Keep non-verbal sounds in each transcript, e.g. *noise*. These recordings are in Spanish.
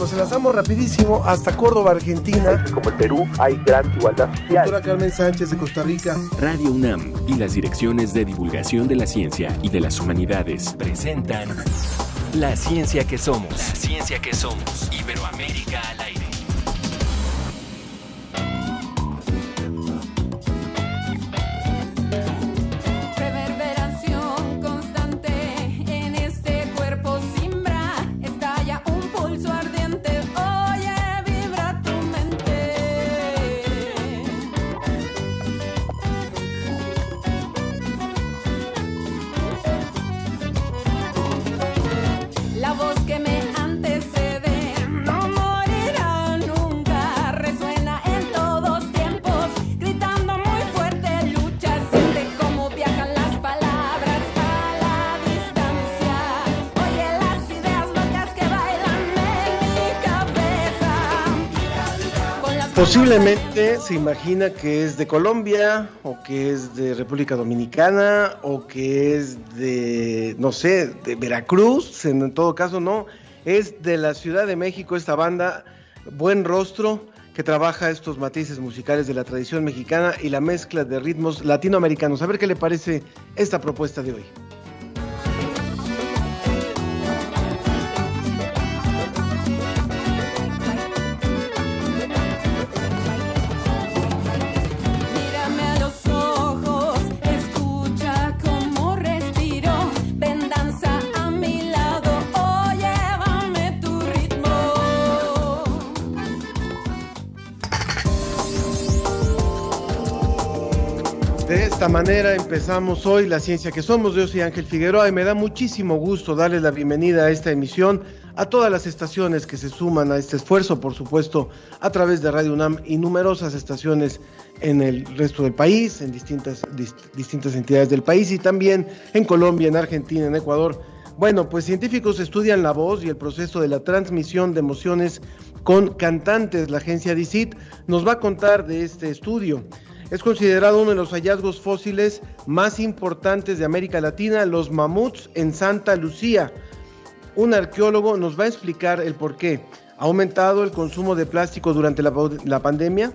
nos enlazamos rapidísimo hasta Córdoba, Argentina. Como el Perú hay gran igualdad social. Doctora Carmen Sánchez de Costa Rica. Radio UNAM y las direcciones de divulgación de la ciencia y de las humanidades presentan La ciencia que somos. La ciencia que somos. Iberoamérica al aire. Posiblemente se imagina que es de Colombia, o que es de República Dominicana, o que es de, no sé, de Veracruz, en todo caso no, es de la Ciudad de México esta banda, Buen Rostro, que trabaja estos matices musicales de la tradición mexicana y la mezcla de ritmos latinoamericanos. A ver qué le parece esta propuesta de hoy. Esta manera empezamos hoy la ciencia que somos. Yo soy Ángel Figueroa y me da muchísimo gusto darle la bienvenida a esta emisión a todas las estaciones que se suman a este esfuerzo, por supuesto, a través de Radio UNAM y numerosas estaciones en el resto del país, en distintas, dis- distintas entidades del país y también en Colombia, en Argentina, en Ecuador. Bueno, pues científicos estudian la voz y el proceso de la transmisión de emociones con cantantes. La agencia DICIT nos va a contar de este estudio. Es considerado uno de los hallazgos fósiles más importantes de América Latina, los mamuts en Santa Lucía. Un arqueólogo nos va a explicar el por qué. ¿Ha aumentado el consumo de plástico durante la, la pandemia?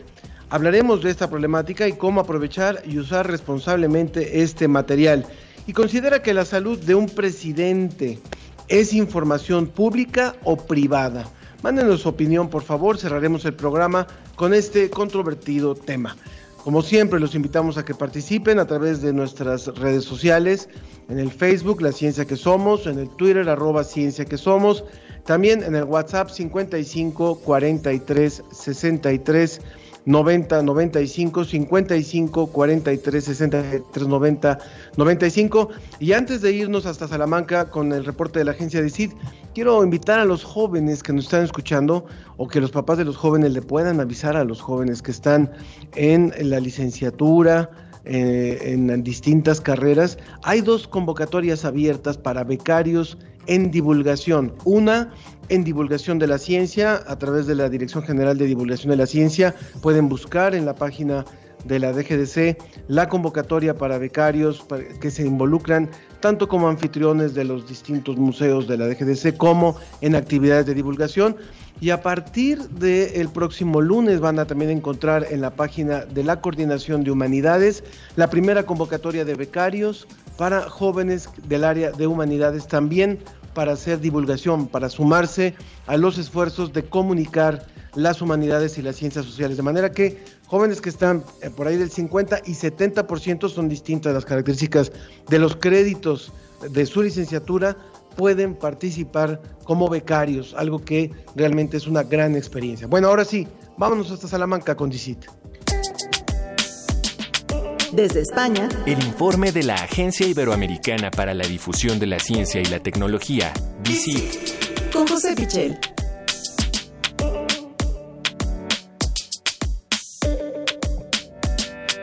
Hablaremos de esta problemática y cómo aprovechar y usar responsablemente este material. Y considera que la salud de un presidente es información pública o privada. Mándenos su opinión, por favor. Cerraremos el programa con este controvertido tema. Como siempre, los invitamos a que participen a través de nuestras redes sociales, en el Facebook, La Ciencia que Somos, en el Twitter, arroba Ciencia que Somos, también en el WhatsApp 55 43 63 90 95 55 43 63 90 95 y antes de irnos hasta Salamanca con el reporte de la agencia de CID quiero invitar a los jóvenes que nos están escuchando o que los papás de los jóvenes le puedan avisar a los jóvenes que están en la licenciatura eh, en distintas carreras hay dos convocatorias abiertas para becarios en divulgación una en divulgación de la ciencia a través de la Dirección General de Divulgación de la Ciencia. Pueden buscar en la página de la DGDC la convocatoria para becarios que se involucran tanto como anfitriones de los distintos museos de la DGDC como en actividades de divulgación. Y a partir del próximo lunes van a también encontrar en la página de la Coordinación de Humanidades la primera convocatoria de becarios para jóvenes del área de humanidades también para hacer divulgación, para sumarse a los esfuerzos de comunicar las humanidades y las ciencias sociales. De manera que jóvenes que están eh, por ahí del 50 y 70% son distintas las características de los créditos de su licenciatura, pueden participar como becarios, algo que realmente es una gran experiencia. Bueno, ahora sí, vámonos hasta Salamanca con DICIT. Desde España, El informe de la Agencia Iberoamericana para la Difusión de la Ciencia y la Tecnología, DICIT. con José Pichel.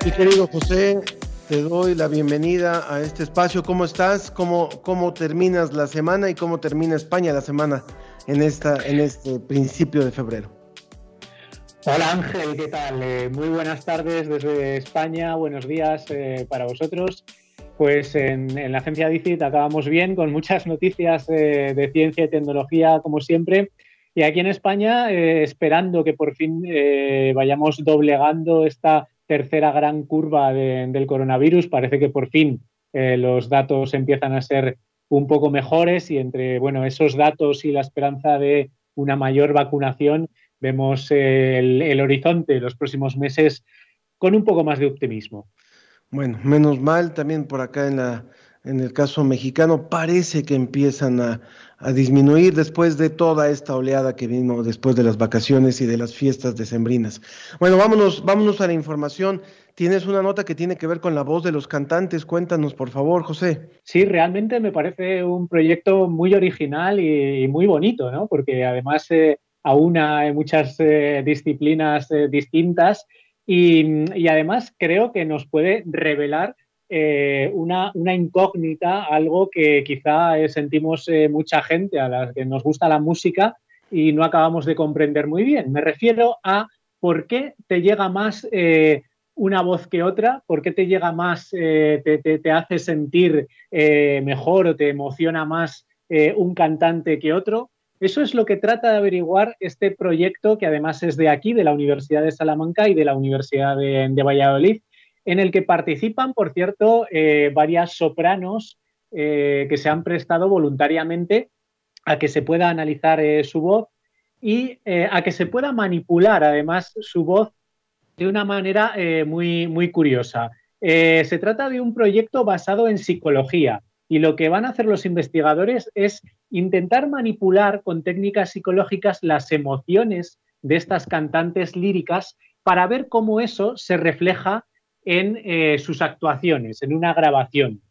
Mi querido José, te doy la bienvenida a este espacio. ¿Cómo estás? ¿Cómo, cómo terminas la semana y cómo termina España la semana en, esta, en este principio de febrero? Hola Ángel, ¿qué tal? Eh, muy buenas tardes desde España, buenos días eh, para vosotros. Pues en, la agencia DICIT acabamos bien con muchas noticias eh, de ciencia y tecnología como siempre Y aquí en España, esperando que por fin vayamos doblegando esta tercera gran curva de- del coronavirus, parece que por fin eh, los datos empiezan a ser un poco mejores y entre bueno, esos datos y la esperanza de una mayor vacunación, vemos eh, el, el horizonte los próximos meses con un poco más de optimismo. Bueno, menos mal también por acá en la en el caso mexicano parece que empiezan a, a disminuir después de toda esta oleada que vino después de las vacaciones y de las fiestas decembrinas. Bueno, vámonos, vámonos a la información. Tienes una nota que tiene que ver con la voz de los cantantes. Cuéntanos, por favor, José. Sí, realmente me parece un proyecto muy original y, muy bonito, ¿no? Porque además eh, aúna muchas eh, disciplinas eh, distintas y, además creo que nos puede revelar eh, una, incógnita, algo que quizá eh, sentimos eh, mucha gente a la que nos gusta la música y no acabamos de comprender muy bien. Me refiero a por qué te llega más una voz que otra, por qué te llega más, te, te, hace sentir mejor o te emociona más un cantante que otro. Eso es lo que trata de averiguar este proyecto, que además es de aquí, de la Universidad de Salamanca y de la Universidad de Valladolid, en el que participan, por cierto, eh, varias sopranos eh, que se han prestado voluntariamente a que se pueda analizar eh, su voz y a que se pueda manipular además su voz de una manera muy, muy curiosa. Se trata de un proyecto basado en psicología y lo que van a hacer los investigadores es intentar manipular con técnicas psicológicas las emociones de estas cantantes líricas para ver cómo eso se refleja en eh, sus actuaciones, en una grabación.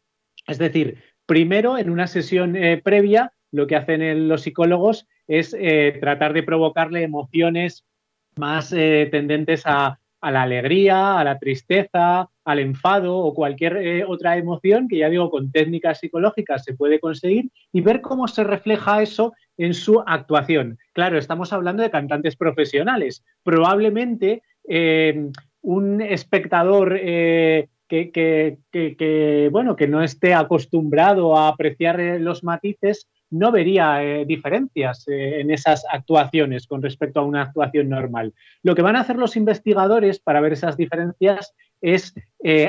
Es decir, primero en una sesión eh, previa, lo que hacen el, los psicólogos es eh, tratar de provocarle emociones más eh, tendentes a, la alegría, a la tristeza, al enfado o cualquier eh, otra emoción que ya digo con técnicas psicológicas se puede conseguir y ver cómo se refleja eso en su actuación. Claro, estamos hablando de cantantes profesionales. Probablemente eh, un espectador eh, que, bueno, que no esté acostumbrado a apreciar eh, los matices no vería eh, diferencias en esas actuaciones con respecto a una actuación normal. Lo que van a hacer los investigadores para ver esas diferencias es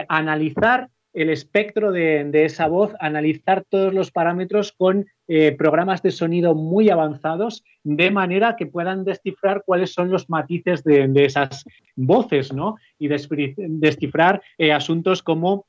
analizar el espectro de, esa voz, analizar todos los parámetros con eh, programas de sonido muy avanzados, de manera que puedan descifrar cuáles son los matices de, esas voces, ¿no? Y descifrar eh, asuntos como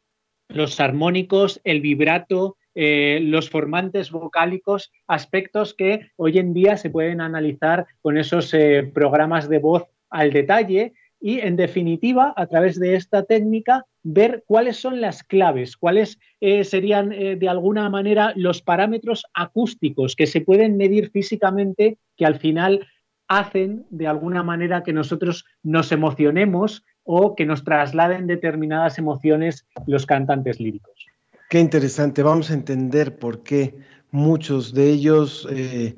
los armónicos, el vibrato, eh, los formantes vocálicos, aspectos que hoy en día se pueden analizar con esos programas de voz al detalle y, en definitiva, a través de esta técnica, ver cuáles son las claves, cuáles eh, serían eh, de alguna manera los parámetros acústicos que se pueden medir físicamente que al final hacen de alguna manera que nosotros nos emocionemos o que nos trasladen determinadas emociones los cantantes líricos. Qué interesante, vamos a entender por qué muchos de ellos eh,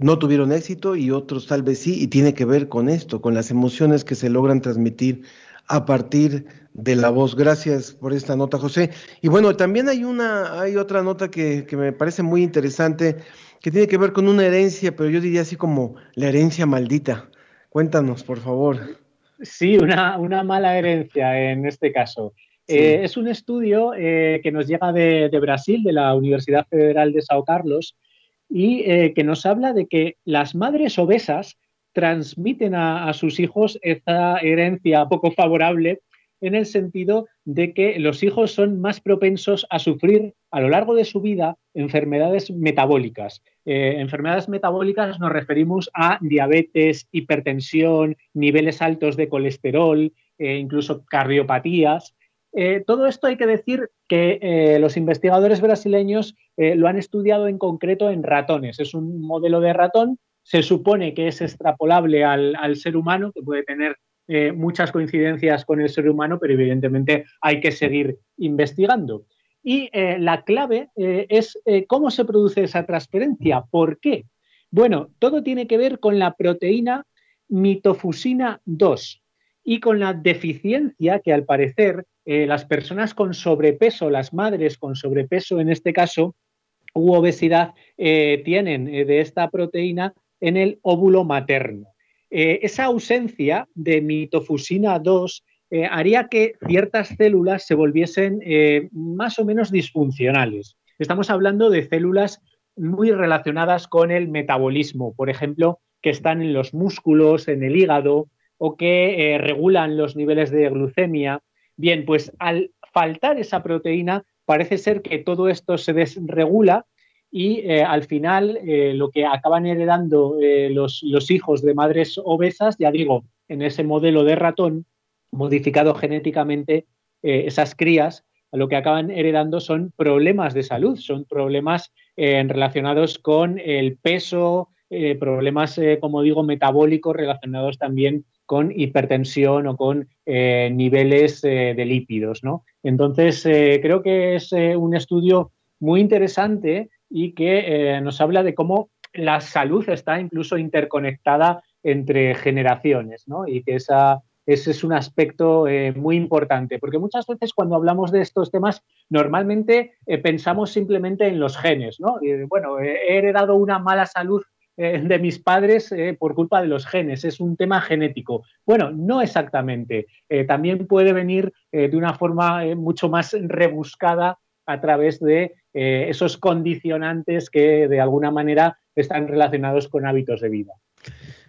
no tuvieron éxito y otros tal vez sí, y tiene que ver con esto, con las emociones que se logran transmitir a partir de la voz. Gracias por esta nota, José. Y bueno, también hay una, hay otra nota que, que me parece muy interesante, que tiene que ver con una herencia, pero yo diría así como la herencia maldita. Cuéntanos, por favor. Sí, una, una mala herencia en este caso. Sí. Eh, es un estudio eh, que nos llega de, de, Brasil, de la Universidad Federal de Sao Carlos, y eh, que nos habla de que las madres obesas transmiten a, sus hijos esta herencia poco favorable en el sentido de que los hijos son más propensos a sufrir a lo largo de su vida enfermedades metabólicas. Eh, enfermedades metabólicas nos referimos a diabetes, hipertensión, niveles altos de colesterol, eh, incluso cardiopatías. Eh, todo esto hay que decir que eh, los investigadores brasileños eh, lo han estudiado en concreto en ratones. Es un modelo de ratón, se supone que es extrapolable al, al ser humano, que puede tener muchas coincidencias con el ser humano, pero evidentemente hay que seguir investigando. Y la clave es cómo se produce esa transferencia. ¿Por qué? Bueno, todo tiene que ver con la proteína mitofusina 2 y con la deficiencia que al parecer eh, las personas con sobrepeso, las madres con sobrepeso en este caso, u obesidad, eh, tienen eh, de esta proteína en el óvulo materno. Esa ausencia de mitofusina 2 eh, haría que ciertas células se volviesen más o menos disfuncionales. Estamos hablando de células muy relacionadas con el metabolismo, por ejemplo, que están en los músculos, en el hígado o que regulan los niveles de glucemia. Bien, pues al faltar esa proteína, parece ser que todo esto se desregula y eh, al final eh, lo que acaban heredando eh, los, los, hijos de madres obesas, ya digo, en ese modelo de ratón modificado genéticamente, esas crías lo que acaban heredando son problemas de salud, son problemas relacionados con el peso, problemas, como digo, metabólicos relacionados también con hipertensión o con niveles de lípidos. ¿no? Entonces, creo que es un estudio muy interesante y que eh, nos habla de cómo la salud está incluso interconectada entre generaciones, ¿no? Y que esa, ese es un aspecto eh, muy importante, porque muchas veces cuando hablamos de estos temas, normalmente eh, pensamos simplemente en los genes, ¿no? Bueno, he heredado una mala salud de mis padres por culpa de los genes, es un tema genético. Bueno, no exactamente, también puede venir de una forma mucho más rebuscada a través de eh, esos condicionantes que de alguna manera están relacionados con hábitos de vida.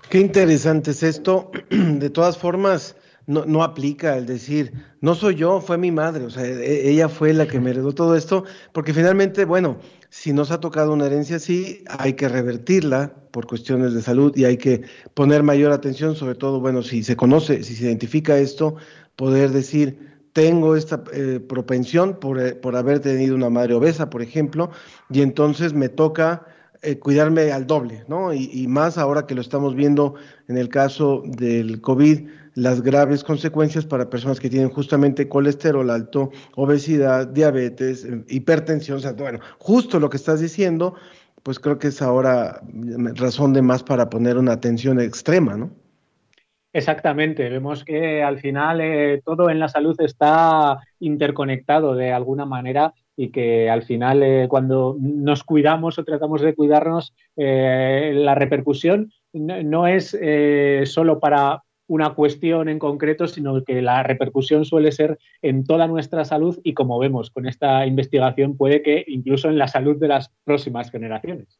Qué interesante es esto. *clears throat* De todas formas, no, no, aplica el decir, no soy yo, fue mi madre, o sea, e, ella fue la que me heredó todo esto, porque finalmente, bueno, si nos ha tocado una herencia así, hay que revertirla por cuestiones de salud y hay que poner mayor atención, sobre todo, bueno, si se conoce, si se identifica esto, poder decir, tengo esta eh, propensión eh, por, haber tenido una madre obesa, por ejemplo, y entonces me toca eh, cuidarme al doble, ¿no? Y, más ahora que lo estamos viendo en el caso del COVID, las graves consecuencias para personas que tienen justamente colesterol alto, obesidad, diabetes, hipertensión, o sea, bueno, justo lo que estás diciendo, pues creo que es ahora razón de más para poner una atención extrema, ¿no? Exactamente, vemos que al final eh, todo en la salud está interconectado de alguna manera y que al final eh, cuando nos cuidamos o tratamos de cuidarnos, eh, la repercusión no, es solo para una cuestión en concreto, sino que la repercusión suele ser en toda nuestra salud y como vemos con esta investigación puede que incluso en la salud de las próximas generaciones.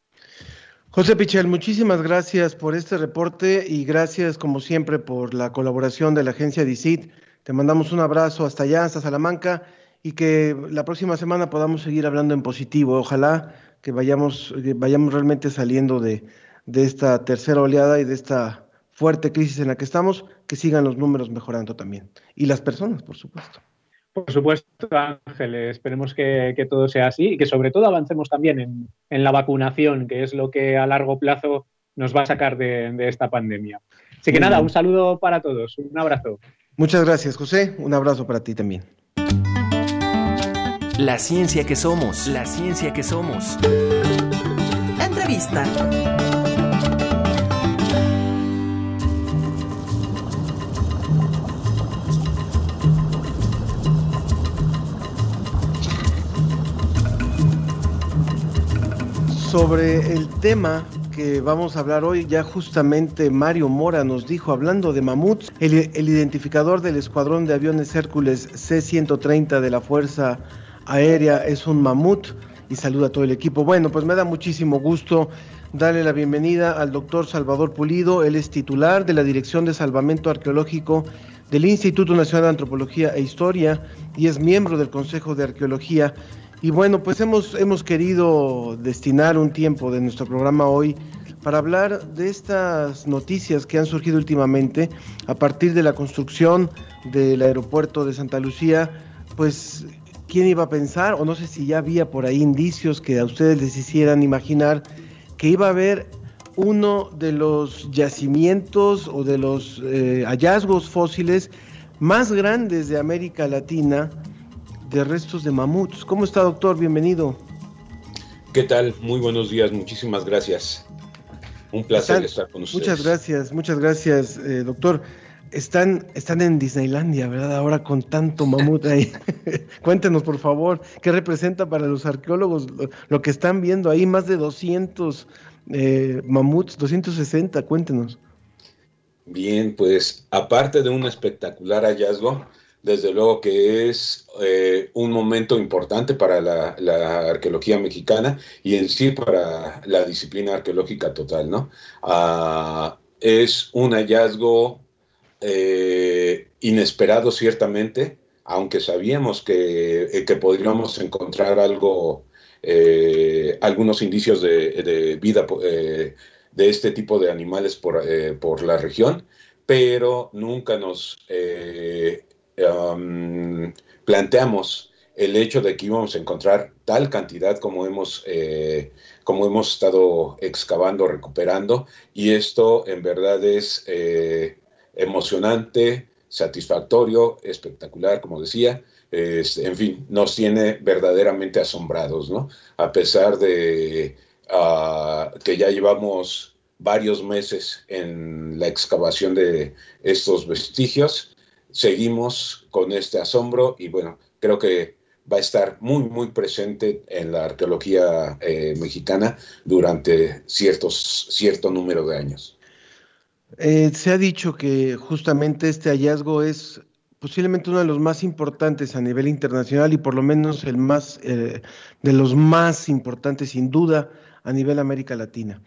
José Pichel, muchísimas gracias por este reporte y gracias como siempre por la colaboración de la agencia DICIT. Te mandamos un abrazo hasta allá, hasta Salamanca y que la próxima semana podamos seguir hablando en positivo. Ojalá que vayamos, vayamos realmente saliendo de, de esta tercera oleada y de esta fuerte crisis en la que estamos, que sigan los números mejorando también. Y las personas, por supuesto. Por supuesto, Ángel, esperemos que, todo sea así y que sobre todo avancemos también en, la vacunación, que es lo que a largo plazo nos va a sacar de, esta pandemia. Así que nada, un saludo para todos, un abrazo. Muchas gracias, José, un abrazo para ti también. La ciencia que somos, la ciencia que somos. Entrevista. Sobre el tema que vamos a hablar hoy, ya justamente Mario Mora nos dijo, hablando de mamuts, el, identificador del escuadrón de aviones Hércules C-130 de la Fuerza Aérea es un mamut y saluda a todo el equipo. Bueno, pues me da muchísimo gusto darle la bienvenida al doctor Salvador Pulido, él es titular de la Dirección de Salvamento Arqueológico del Instituto Nacional de Antropología e Historia y es miembro del Consejo de Arqueología y bueno, pues hemos, hemos querido destinar un tiempo de nuestro programa hoy para hablar de estas noticias que han surgido últimamente a partir de la construcción del aeropuerto de Santa Lucía, pues quién iba a pensar, o no sé si ya había por ahí indicios que a ustedes les hicieran imaginar que iba a haber uno de los yacimientos o de los eh, hallazgos fósiles más grandes de América Latina de restos de mamuts. ¿Cómo está, doctor? Bienvenido. ¿Qué tal? Muy buenos días, muchísimas gracias. Un placer estar con ustedes. Muchas gracias, muchas gracias, eh, doctor. Están, están en Disneylandia, ¿verdad? Ahora con tanto mamut ahí. *laughs* Cuéntenos, por favor, ¿qué representa para los arqueólogos lo, que están viendo ahí? Más de 200 eh, mamuts, 260, cuéntenos. Bien, pues aparte de un espectacular hallazgo, desde luego que es eh, un momento importante para la, arqueología mexicana y en sí para la disciplina arqueológica total, ¿no? Ah, es un hallazgo eh, inesperado ciertamente, aunque sabíamos que, eh, que podríamos encontrar algo, algunos indicios de, vida de este tipo de animales por, por la región, pero nunca nos Um, planteamos el hecho de que íbamos a encontrar tal cantidad como hemos, eh, como hemos estado excavando, recuperando, y esto en verdad es eh, emocionante, satisfactorio, espectacular, como decía, en fin, nos tiene verdaderamente asombrados, ¿no? A pesar de ah, que ya llevamos varios meses en la excavación de estos vestigios, seguimos con este asombro y bueno, creo que va a estar muy, muy presente en la arqueología eh, mexicana durante ciertos, cierto número de años. Eh, se ha dicho que justamente este hallazgo es posiblemente uno de los más importantes a nivel internacional y por lo menos el más eh, de los más importantes sin duda a nivel América Latina.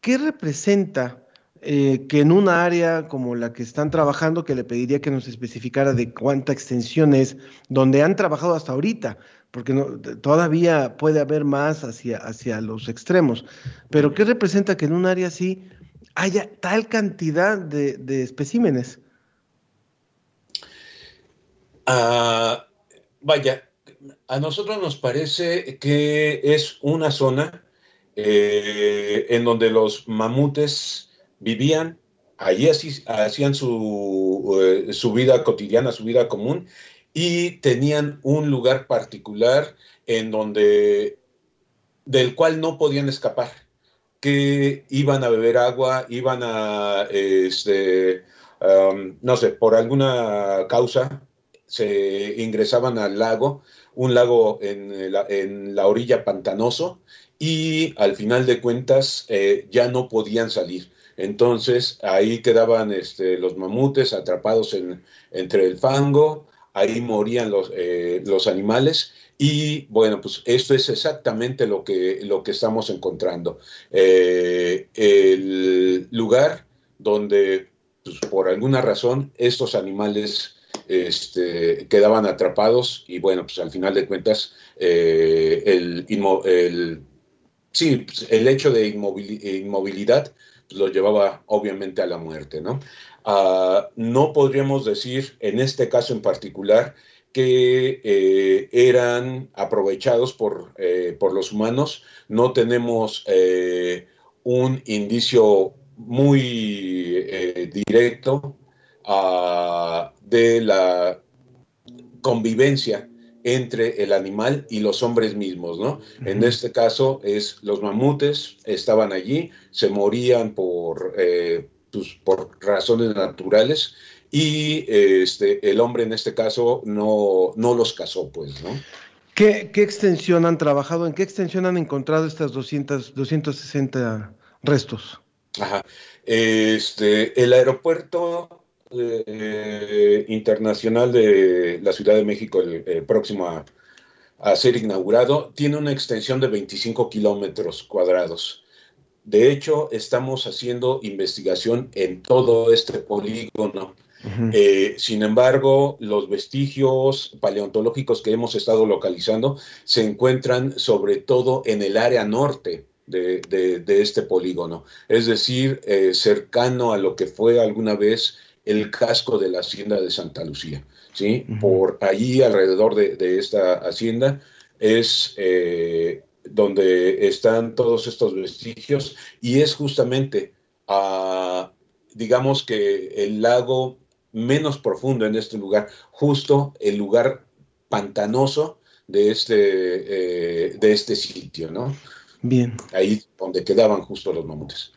¿Qué representa eh, que en una área como la que están trabajando, que le pediría que nos especificara de cuánta extensión es, donde han trabajado hasta ahorita, porque todavía puede haber más hacia, hacia los extremos, pero ¿qué representa que en un área así haya tal cantidad de, especímenes? Ah, vaya, a nosotros nos parece que es una zona eh, en donde los mamutes vivían, allí hacían su, eh, su vida cotidiana, su vida común, y tenían un lugar particular en donde del cual no podían escapar, que iban a beber agua, iban a, este, no sé, por alguna causa, se ingresaban al lago, un lago en la, en la orilla pantanoso, y al final de cuentas eh, ya no podían salir. Entonces ahí quedaban este, los mamutes atrapados en, entre el fango, ahí morían los, eh, los animales y bueno, pues esto es exactamente lo que, lo que estamos encontrando. Eh, el lugar donde pues, por alguna razón estos animales este, quedaban atrapados y bueno, pues al final de cuentas eh, el, sí, el hecho de inmovilidad lo llevaba obviamente a la muerte, ¿no? Ah, no podríamos decir, en este caso en particular, que eh, eran aprovechados por, eh, por, los humanos. No tenemos eh, un indicio muy directo ah, de la convivencia entre el animal y los hombres mismos, ¿no? En este caso es los mamutes estaban allí, se morían por, eh, pues, por razones naturales y este, el hombre en este caso no, no los casó, pues, ¿no? ¿Qué, ¿Qué, extensión han trabajado? ¿En qué extensión han encontrado estas 200, 260 restos? Ajá. Este, el aeropuerto eh, internacional de la Ciudad de México, el, próximo a, ser inaugurado, tiene una extensión de 25 kilómetros cuadrados. De hecho, estamos haciendo investigación en todo este polígono. Eh, sin embargo, los vestigios paleontológicos que hemos estado localizando se encuentran sobre todo en el área norte de, este polígono, es decir, eh, cercano a lo que fue alguna vez el casco de la hacienda de Santa Lucía. ¿sí? Por allí, alrededor de, esta hacienda, es eh, donde están todos estos vestigios y es justamente, ah, digamos que el lago menos profundo en este lugar, justo el lugar pantanoso de este, eh, de este sitio, ¿no? Bien. Ahí donde quedaban justo los mamutes.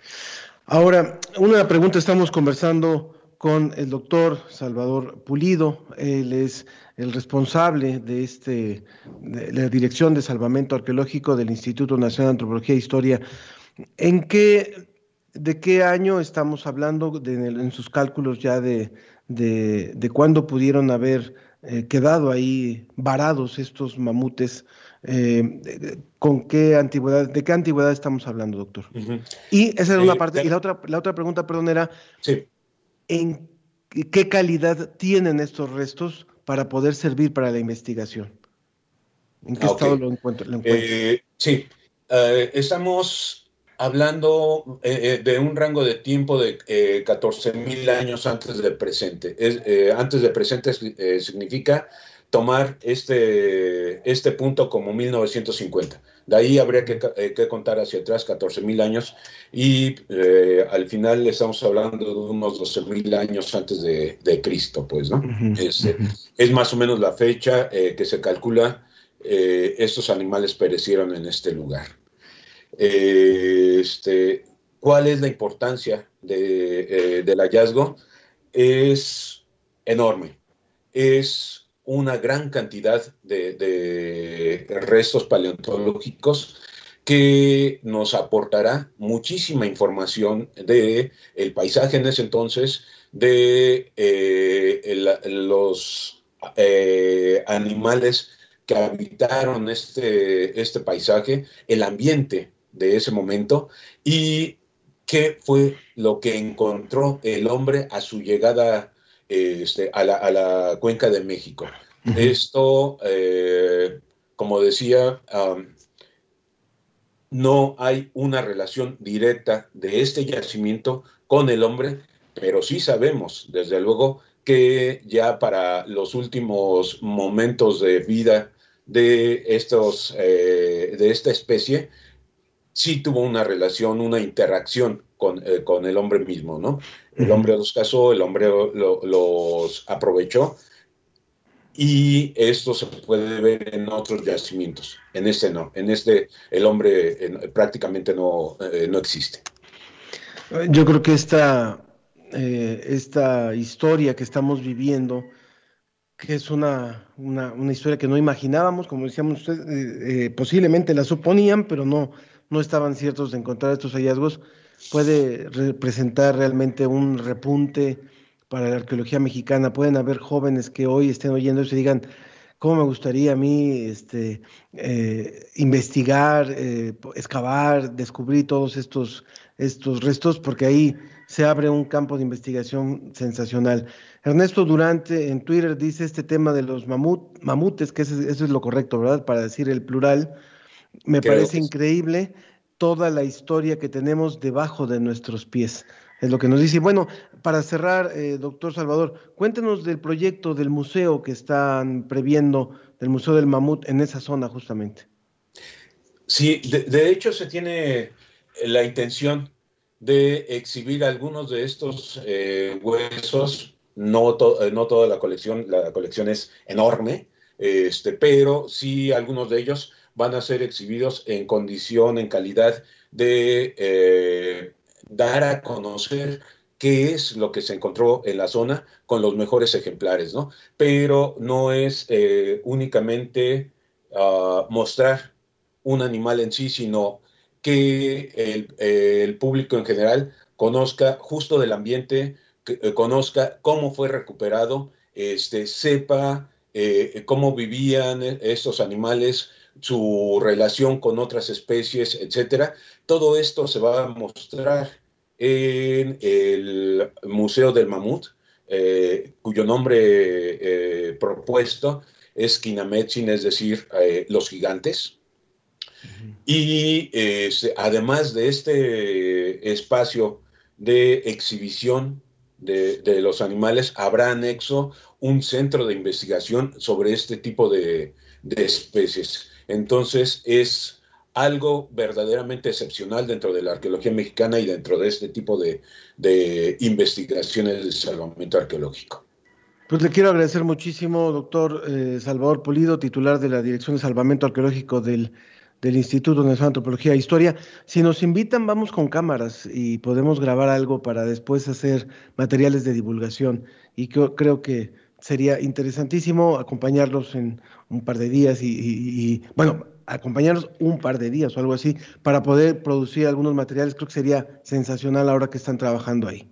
Ahora, una pregunta, estamos conversando con el doctor Salvador Pulido. Él es el responsable de, este, de la Dirección de Salvamento Arqueológico del Instituto Nacional de Antropología e Historia ¿En qué, de qué año estamos hablando de- en, sus cálculos ya de, de, de cuándo pudieron haber eh, quedado ahí varados estos mamutes? Eh, ¿Con qué antigüedad, de qué antigüedad estamos hablando, doctor? Y esa era una parte, y la otra, la otra pregunta, perdón, era Sí. ¿En qué calidad tienen estos restos para poder servir para la investigación? ¿En qué Ah, estado lo encuentro? lo encuentro? Eh, sí, Eh, estamos hablando eh, eh, de un rango de tiempo de eh, 14.000 años antes del presente. Es, antes del presente eh, significa tomar este, este punto como 1950. De ahí habría que, eh, que contar hacia atrás 14.000 años y eh, al final estamos hablando de unos 12.000 años antes de, de Cristo, pues, ¿no? Este, ujú. es más o menos la fecha eh, que se calcula eh, estos animales perecieron en este lugar. Eh, este, ¿Cuál es la importancia de, eh, del hallazgo? Es enorme. Es una gran cantidad de, restos paleontológicos que nos aportará muchísima información de el paisaje en ese entonces, de eh, los eh, animales que habitaron este, este paisaje, el ambiente de ese momento y qué fue lo que encontró el hombre a su llegada este, a, la, a la cuenca de México. Esto, eh, como decía, um, no hay una relación directa de este yacimiento con el hombre, pero sí sabemos, desde luego, que ya para los últimos momentos de vida de, estos, eh, de esta especie, sí tuvo una relación, una interacción con, eh, con el hombre mismo, ¿no? El hombre los casó, el hombre lo- los aprovechó y esto se puede ver en otros yacimientos. En este no, en este el hombre eh, prácticamente no, eh, no existe. Yo creo que esta, eh, esta historia que estamos viviendo, que es una, una, una historia que no imaginábamos, como decíamos ustedes, eh, eh, posiblemente la suponían, pero no, no estaban ciertos de encontrar estos hallazgos, puede representar realmente un repunte para la arqueología mexicana. Pueden haber jóvenes que hoy estén oyendo y digan, ¿cómo me gustaría a mí este, eh, investigar, eh, excavar, descubrir todos estos, estos restos? Porque ahí se abre un campo de investigación sensacional. Ernesto Durante en Twitter dice este tema de los mamut, mamutes, que eso es lo correcto, ¿verdad? Para decir el plural. Me Creo parece increíble toda la historia que tenemos debajo de nuestros pies. Es lo que nos dice. Bueno, para cerrar, eh, doctor Salvador, cuéntenos del proyecto del museo que están previendo, del Museo del Mamut, en esa zona justamente. Sí, de, de hecho se tiene la intención de exhibir algunos de estos eh, huesos, no, to- eh, no toda la colección, la colección es enorme, este, pero sí algunos de ellos van a ser exhibidos en condición, en calidad de eh, dar a conocer qué es lo que se encontró en la zona con los mejores ejemplares, ¿no? Pero no es eh, únicamente ah, mostrar un animal en sí, sino que el, público en general conozca justo del ambiente, eh, conozca cómo fue recuperado, este, sepa cómo vivían estos animales, su relación con otras especies, etcétera. Todo esto se va a mostrar en el Museo del Mamut, eh, cuyo nombre eh, propuesto es Kinametsin, es decir, eh, los gigantes. Y se- además de este espacio de exhibición de, de los animales, habrá anexo un centro de investigación sobre este tipo de, de especies. Entonces es algo verdaderamente excepcional dentro de la arqueología mexicana y dentro de este tipo de, investigaciones de salvamento arqueológico. Pues le quiero agradecer muchísimo, doctor eh, Salvador Polido, titular de la Dirección de Salvamento Arqueológico del, del Instituto Nacional de Antropología e Historia. Si nos invitan, vamos con cámaras y podemos grabar algo para después hacer materiales de divulgación. Y creo, creo que sería interesantísimo acompañarlos en un par de días y, y- y, bueno, acompañarnos un par de días o algo así para poder producir algunos materiales. Creo que sería sensacional ahora que están trabajando ahí.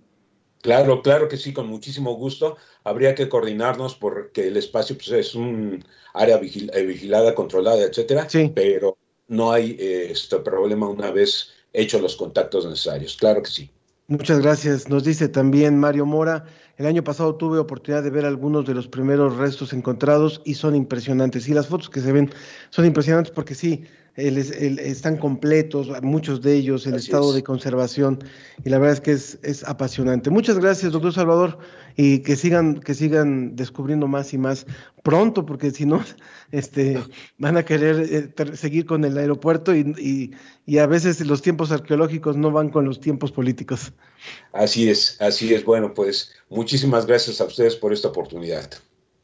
Claro, claro que sí, con muchísimo gusto. Habría que coordinarnos porque el espacio pues, es un área vigil eh, vigilada, controlada, etcétera. Sí. Pero no hay eh, este problema una vez hechos los contactos necesarios. Claro que sí. Muchas gracias. Nos dice también Mario Mora, el año pasado tuve oportunidad de ver algunos de los primeros restos encontrados y son impresionantes. Y las fotos que se ven son impresionantes porque sí, el, el, están completos, muchos de ellos, el Así estado es. de conservación, y la verdad es que es, es apasionante. Muchas gracias, doctor Salvador, y que sigan, que sigan descubriendo más y más pronto, porque si no, *laughs* este, van a querer eh, seguir con el aeropuerto y, y, y a veces los tiempos arqueológicos no van con los tiempos políticos. Así es, así es. Bueno, pues muchísimas gracias a ustedes por esta oportunidad.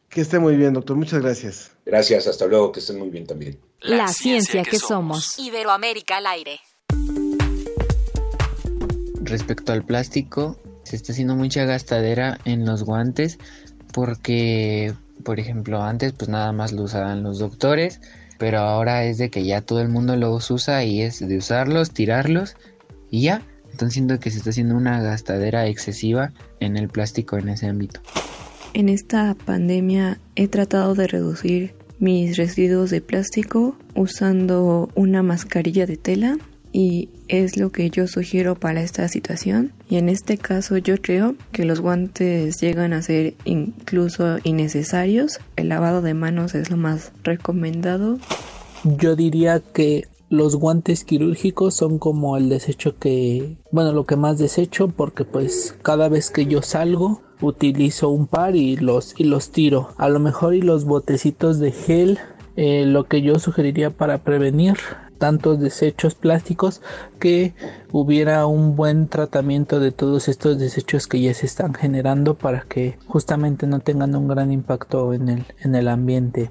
Que esté muy bien, doctor. Muchas gracias. Gracias, hasta luego, que estén muy bien también. La, ciencia, que, somos. Iberoamérica al aire. Respecto al plástico, se está haciendo mucha gastadera en los guantes porque, por ejemplo, antes pues nada más lo usaban los doctores, pero ahora es de que ya todo el mundo los usa y es de usarlos, tirarlos y ya. Entonces siento que se está haciendo una gastadera excesiva en el plástico en ese ámbito. En esta pandemia he tratado de reducir mis residuos de plástico usando una mascarilla de tela y es lo que yo sugiero para esta situación. Y en este caso yo creo que los guantes llegan a ser incluso innecesarios. El lavado de manos es lo más recomendado. Yo diría que los guantes quirúrgicos son como el desecho que, bueno, lo que más desecho porque pues cada vez que yo salgo utilizo un par y los y los tiro. A lo mejor y los botecitos de gel, eh, lo que yo sugeriría para prevenir tantos desechos plásticos que hubiera un buen tratamiento de todos estos desechos que ya se están generando para que justamente no tengan un gran impacto en el en el ambiente.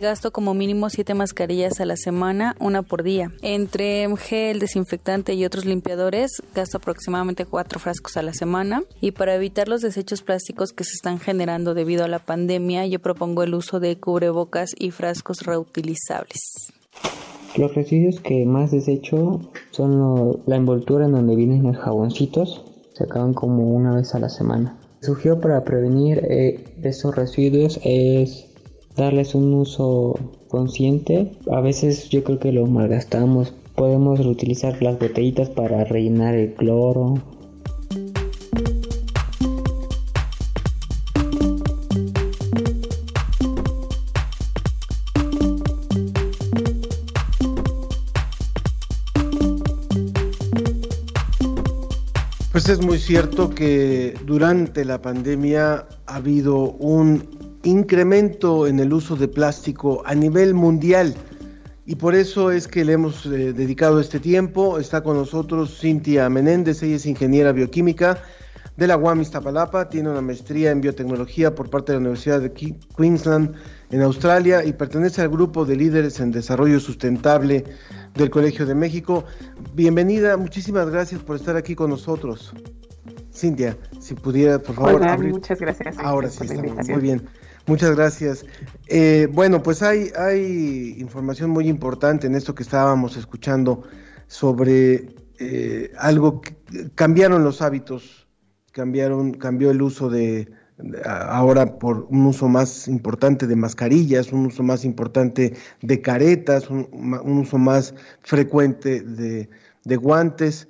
Gasto como mínimo siete mascarillas a la semana, una por día. Entre gel, desinfectante y otros limpiadores, gasto aproximadamente cuatro frascos a la semana. Y para evitar los desechos plásticos que se están generando debido a la pandemia, yo propongo el uso de cubrebocas y frascos reutilizables. Los residuos que más desecho son la envoltura en donde vienen los jaboncitos. Se acaban como una vez a la semana. Sugiero para prevenir eh, esos residuos es darles un uso consciente. A veces yo creo que lo malgastamos. Podemos reutilizar las botellitas para rellenar el cloro. Pues es muy cierto que durante la pandemia ha habido un incremento en el uso de plástico a nivel mundial y por eso es que le hemos eh, dedicado este tiempo. Está con nosotros Cintia Menéndez, ella es ingeniera bioquímica de la UAM Iztapalapa, tiene una maestría en biotecnología por parte de la Universidad de Queensland en Australia y pertenece al grupo de líderes en desarrollo sustentable del Colegio de México. Bienvenida, muchísimas gracias por estar aquí con nosotros. Cintia, si pudiera, por favor, Hola, abrir. muchas gracias Ahora sí, invitación. muy bien. Muchas gracias. Eh, bueno, pues hay, información muy importante en esto que estábamos escuchando sobre eh, algo que cambiaron los hábitos, cambiaron, cambió el uso de ahora por un uso más importante de mascarillas, un uso más importante de caretas, un, uso más frecuente de guantes.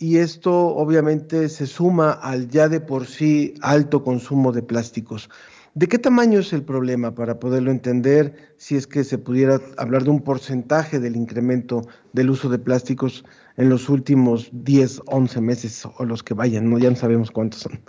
Y esto obviamente se suma al ya de por sí alto consumo de plásticos. ¿De qué tamaño es el problema para poderlo entender? Si es que se pudiera hablar de un porcentaje del incremento del uso de plásticos en los últimos 10, 11 meses o los que vayan, ¿no? ya no sabemos cuántos son.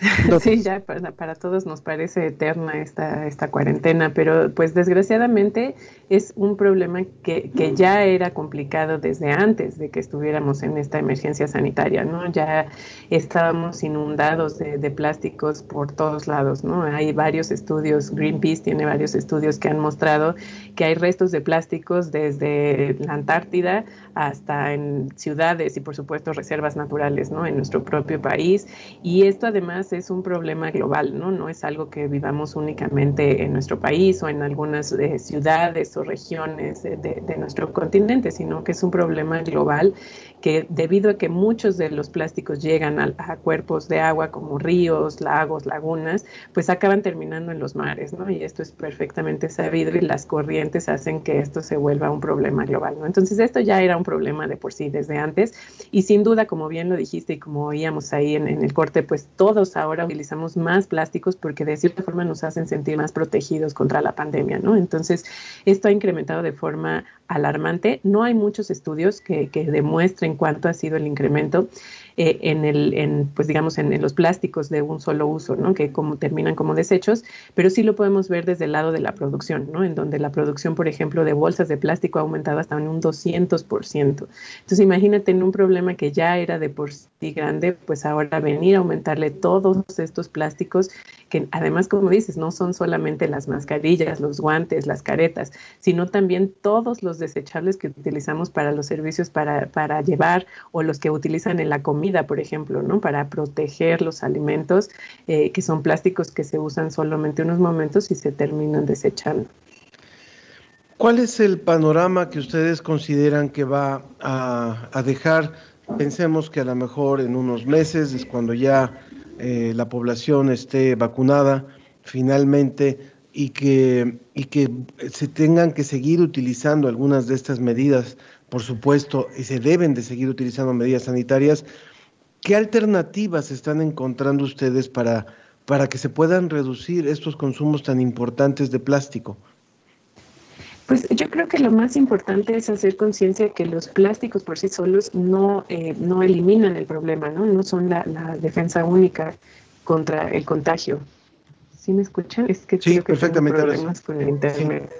*laughs* Sí, ya para, para todos nos parece eterna esta, esta cuarentena, pero pues desgraciadamente es un problema que, que ya era complicado desde antes de que estuviéramos en esta emergencia sanitaria, ¿no? Ya estábamos inundados de, de plásticos por todos lados, ¿no? Hay varios estudios, Greenpeace tiene varios estudios que han mostrado que hay restos de plásticos desde la Antártida hasta en ciudades y por supuesto reservas naturales, ¿no? En nuestro propio país. Y esto además es un problema global, ¿no? No es algo que vivamos únicamente en nuestro país o en algunas eh, ciudades o regiones de, de nuestro continente, sino que es un problema global que debido a que muchos de los plásticos llegan a, cuerpos de agua como ríos, lagos, lagunas, pues acaban terminando en los mares, ¿no? Y esto es perfectamente sabido y las corrientes hacen que esto se vuelva un problema global, ¿no? Entonces esto ya era un problema de por sí desde antes y sin duda, como bien lo dijiste y como oíamos ahí en, el corte, pues todos ahora utilizamos más plásticos porque de cierta forma nos hacen sentir más protegidos contra la pandemia, ¿no? Entonces esto ha incrementado de forma alarmante. No hay muchos estudios que, demuestren cuánto ha sido el incremento eh, en el, en, pues digamos, en, los plásticos de un solo uso, ¿no? Que como terminan como desechos, pero sí lo podemos ver desde el lado de la producción, ¿no? En donde la producción, por ejemplo, de bolsas de plástico ha aumentado hasta en un 200%. Entonces, imagínate en un problema que ya era de por sí grande, pues ahora venir a aumentarle todos estos plásticos que además, como dices, no son solamente las mascarillas, los guantes, las caretas, sino también todos los desechables que utilizamos para los servicios para, para llevar o los que utilizan en la comida, por ejemplo, ¿no? Para proteger los alimentos, eh, que son plásticos que se usan solamente unos momentos y se terminan desechando. ¿Cuál es el panorama que ustedes consideran que va a, a dejar? Pensemos que a lo mejor en unos meses es cuando ya eh, la población esté vacunada finalmente y que, y que se tengan que seguir utilizando algunas de estas medidas, por supuesto, y se deben de seguir utilizando medidas sanitarias, ¿qué alternativas están encontrando ustedes para, para que se puedan reducir estos consumos tan importantes de plástico? Pues yo creo que lo más importante es hacer conciencia que los plásticos por sí solos no, eh, no eliminan el problema, ¿no? No son la, defensa única contra el contagio. ¿Sí me escuchan? Es que sí, perfectamente. problemas con el internet.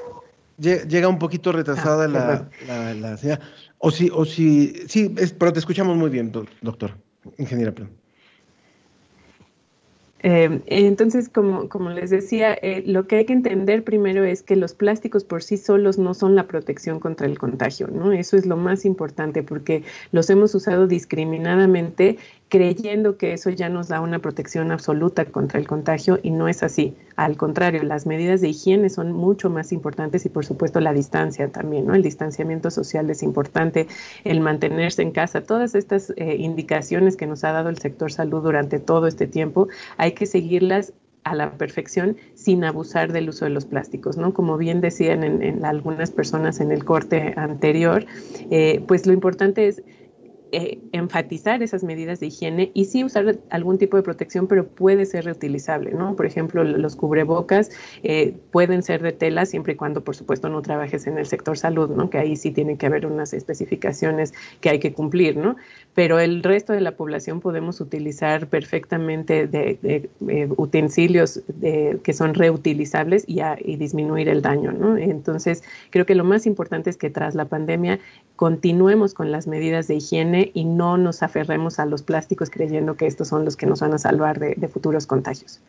Llega un poquito retrasada ah, la, la, O si, o si, sí, pero te escuchamos muy bien, doctor, ingeniera. Eh, entonces, como, como, les decía, eh, lo que hay que entender primero es que los plásticos por sí solos no son la protección contra el contagio, ¿no? Eso es lo más importante porque los hemos usado discriminadamente creyendo que eso ya nos da una protección absoluta contra el contagio y no es así. Al contrario, las medidas de higiene son mucho más importantes y por supuesto la distancia también, ¿no? El distanciamiento social es importante, el mantenerse en casa, todas estas eh, indicaciones que nos ha dado el sector salud durante todo este tiempo, hay que seguirlas a la perfección sin abusar del uso de los plásticos, ¿no? Como bien decían en, algunas personas en el corte anterior, eh, pues lo importante es eh, enfatizar esas medidas de higiene y sí usar algún tipo de protección, pero puede ser reutilizable, ¿no? Por ejemplo, los cubrebocas eh, pueden ser de tela siempre y cuando, por supuesto, no trabajes en el sector salud, ¿no? Que ahí sí tiene que haber unas especificaciones que hay que cumplir, ¿no? Pero el resto de la población podemos utilizar perfectamente de, eh, utensilios que son reutilizables y, y disminuir el daño, ¿no? Entonces, creo que lo más importante es que tras la pandemia continuemos con las medidas de higiene y no nos aferremos a los plásticos creyendo que estos son los que nos van a salvar de, futuros contagios.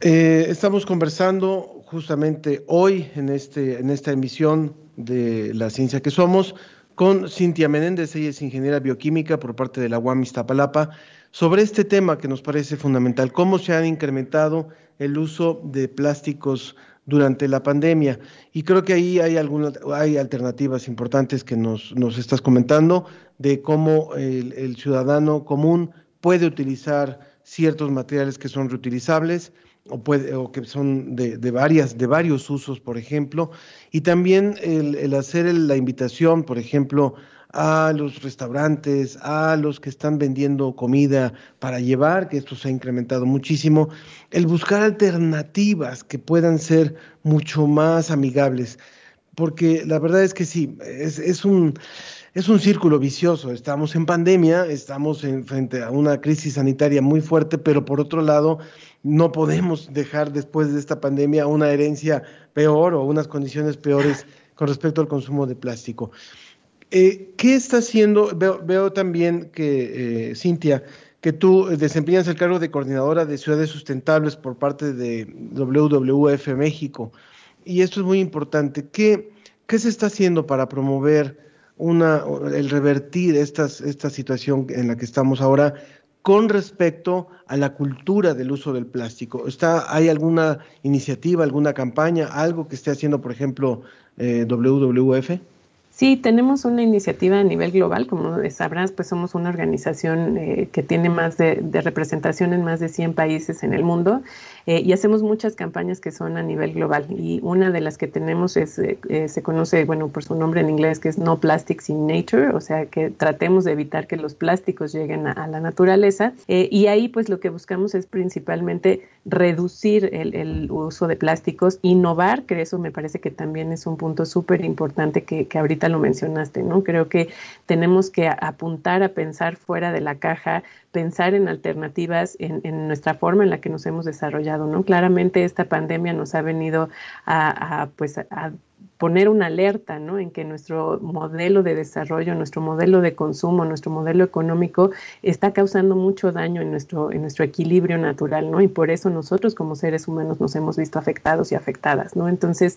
Eh, estamos conversando justamente hoy en, este, en esta emisión de La Ciencia que Somos con Cintia Menéndez, ella es ingeniera bioquímica por parte de la UAM Iztapalapa, sobre este tema que nos parece fundamental, cómo se ha incrementado el uso de plásticos durante la pandemia. Y creo que ahí hay algunas, hay alternativas importantes que nos, nos estás comentando de cómo el, ciudadano común puede utilizar ciertos materiales que son reutilizables o, puede, o que son de, de, varias, de varios usos, por ejemplo, y también el, el hacer la invitación, por ejemplo, a los restaurantes, a los que están vendiendo comida para llevar, que esto se ha incrementado muchísimo, el buscar alternativas que puedan ser mucho más amigables, porque la verdad es que sí, es, un... Es un círculo vicioso. Estamos en pandemia, estamos en, frente a una crisis sanitaria muy fuerte, pero por otro lado, no podemos dejar después de esta pandemia una herencia peor o unas condiciones peores con respecto al consumo de plástico. Eh, ¿Qué está haciendo? Veo, también que, eh, Cintia, que tú desempeñas el cargo de coordinadora de ciudades sustentables por parte de WWF México. Y esto es muy importante. ¿Qué, qué se está haciendo para promover una, el revertir estas, esta situación en la que estamos ahora con respecto a la cultura del uso del plástico? ¿Está, ¿Hay alguna iniciativa, alguna campaña, algo que esté haciendo, por ejemplo, eh, WWF? Sí, tenemos una iniciativa a nivel global, como sabrás, pues somos una organización eh, que tiene más de, de, representación en más de 100 países en el mundo eh, y hacemos muchas campañas que son a nivel global. Y una de las que tenemos es, eh, eh, se conoce, bueno, por su nombre en inglés, que es No Plastics in Nature, o sea, que tratemos de evitar que los plásticos lleguen a, la naturaleza. y ahí, pues, lo que buscamos es principalmente reducir el, el, uso de plásticos, innovar, que eso me parece que también es un punto súper importante que, que ahorita lo mencionaste, ¿no? Creo que tenemos que apuntar a pensar fuera de la caja, pensar en alternativas en, en, nuestra forma en la que nos hemos desarrollado, ¿no? Claramente esta pandemia nos ha venido a, pues, a poner una alerta, ¿no? En que nuestro modelo de desarrollo, nuestro modelo de consumo, nuestro modelo económico está causando mucho daño en nuestro, en nuestro equilibrio natural, ¿no? Y por eso nosotros como seres humanos nos hemos visto afectados y afectadas, ¿no? Entonces,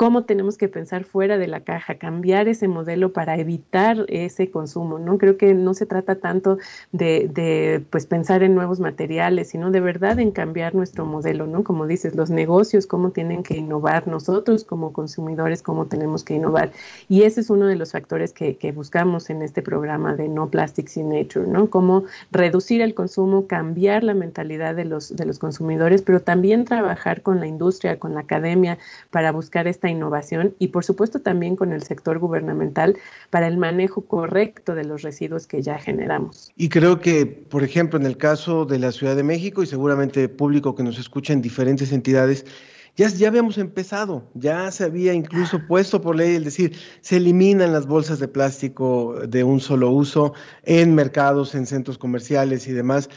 cómo tenemos que pensar fuera de la caja, cambiar ese modelo para evitar ese consumo, ¿no? Creo que no se trata tanto de, de, pues pensar en nuevos materiales, sino de verdad en cambiar nuestro modelo, ¿no? Como dices, los negocios, cómo tienen que innovar, nosotros como consumidores, cómo tenemos que innovar. Y ese es uno de los factores que, que buscamos en este programa de No Plastics in Nature, ¿no? Cómo reducir el consumo, cambiar la mentalidad de los, de los consumidores, pero también trabajar con la industria, con la academia, para buscar esta innovación y por supuesto también con el sector gubernamental para el manejo correcto de los residuos que ya generamos. Y creo que, por ejemplo, en el caso de la Ciudad de México y seguramente público que nos escucha en diferentes entidades, ya, ya habíamos empezado, ya se había incluso puesto por ley el decir, se eliminan las bolsas de plástico de un solo uso en mercados, en centros comerciales y demás.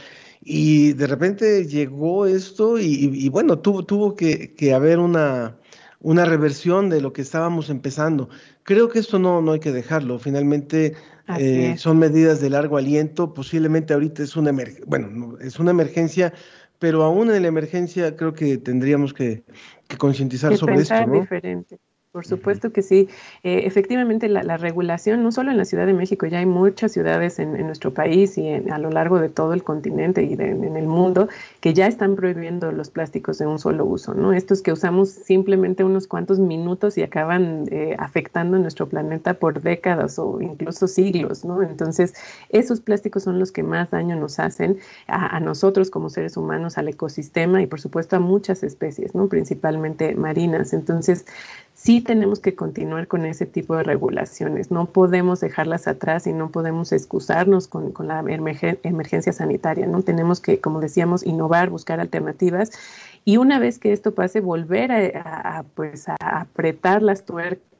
Y de repente llegó esto y, y, y bueno, tuvo, tuvo que, que haber una, una reversión de lo que estábamos empezando. Creo que esto no, no hay que dejarlo. Finalmente eh, son medidas de largo aliento. Posiblemente ahorita es una, bueno, es una emergencia, pero aún en la emergencia creo que tendríamos que, que concientizar sobre esto. ¿no? diferente. Por supuesto que sí. Eh, efectivamente, la, la, regulación, no solo en la Ciudad de México, ya hay muchas ciudades en, en nuestro país y en, a lo largo de todo el continente y de, en el mundo que ya están prohibiendo los plásticos de un solo uso, ¿no? Estos que usamos simplemente unos cuantos minutos y acaban eh, afectando nuestro planeta por décadas o incluso siglos, ¿no? Entonces, esos plásticos son los que más daño nos hacen a, a nosotros como seres humanos, al ecosistema y, por supuesto, a muchas especies, ¿no? Principalmente marinas. Entonces, sí tenemos que continuar con ese tipo de regulaciones. No podemos dejarlas atrás y no podemos excusarnos con, con la emergen emergencia sanitaria. No tenemos que, como decíamos, innovar, buscar alternativas y una vez que esto pase, volver a, a pues a apretar las tuercas